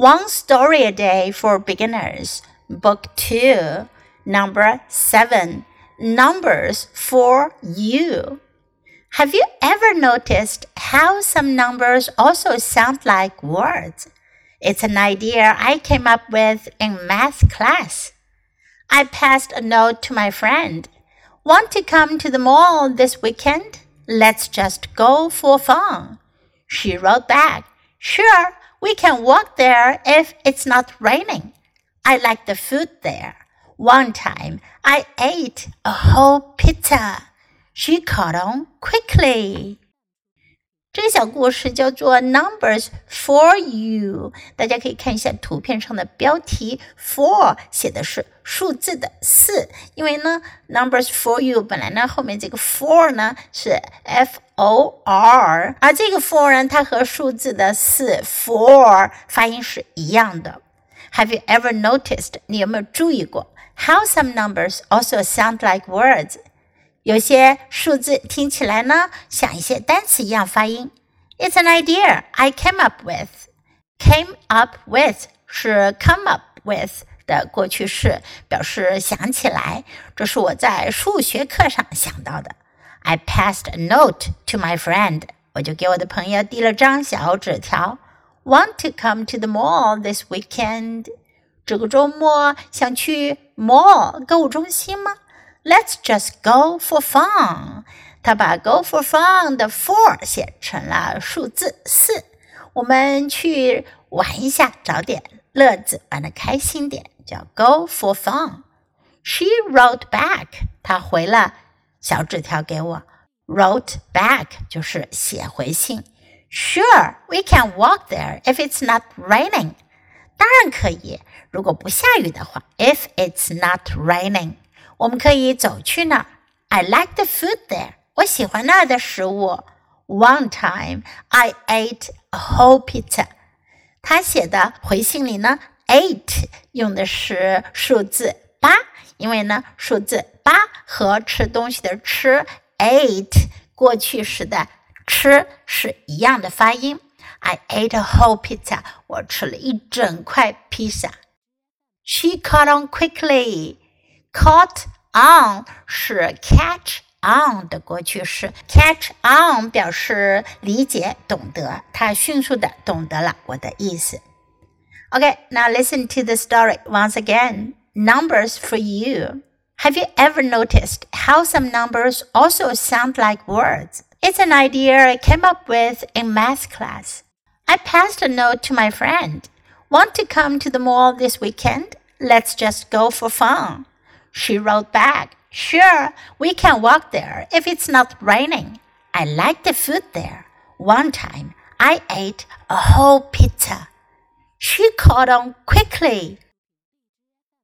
One Story a Day for Beginners, Book 2, Number 7 Numbers for You. Have you ever noticed how some numbers also sound like words? It's an idea I came up with in math class. I passed a note to my friend. Want to come to the mall this weekend? Let's just go for fun. She wrote back, Sure, we can walk there if it's not raining. I like the food there. One time I ate a whole pizza. She caught on quickly. 这个小故事叫做 Numbers for You，大家可以看一下图片上的标题，for 写的是数字的四，因为呢 Numbers for You 本来呢后面这个 for 呢是 F O R，而这个 for 呢它和数字的四 for 发音是一样的。Have you ever noticed？你有没有注意过？How some numbers also sound like words？ 有些数字听起来呢，像一些单词一样发音。It's an idea I came up with. Came up with 是 come up with 的过去式，表示想起来。这是我在数学课上想到的。I passed a note to my friend. 我就给我的朋友递了张小纸条。Want to come to the mall this weekend? 这个周末想去 mall 购物中心吗 ？Let's just go for fun。他把 go for fun 的 for 写成了数字四。我们去玩一下，找点乐子，玩的开心点，叫 go for fun。She wrote back。她回了小纸条给我。Wrote back 就是写回信。Sure, we can walk there if it's not raining。当然可以，如果不下雨的话。If it's not raining。 我们可以走去那儿。I like the food there。我喜欢那儿的食物。One time I ate a whole pizza。他写的回信里呢，eight 用的是数字八，因为呢，数字八和吃东西的吃 ate 过去时的吃是一样的发音。I ate a whole pizza。我吃了一整块披萨。She caught on quickly。Caught on 是 catch on 的过去式，catch on 表示理解、懂得，他迅速的懂得了我的意思。Okay, now listen to the story once again. Numbers for you. Have you ever noticed how some numbers also sound like words? It's an idea I came up with in math class. I passed a note to my friend. Want to come to the mall this weekend? Let's just go for fun. She wrote back, Sure, we can walk there if it's not raining. I like the food there. One time I ate a whole pizza. She caught on quickly.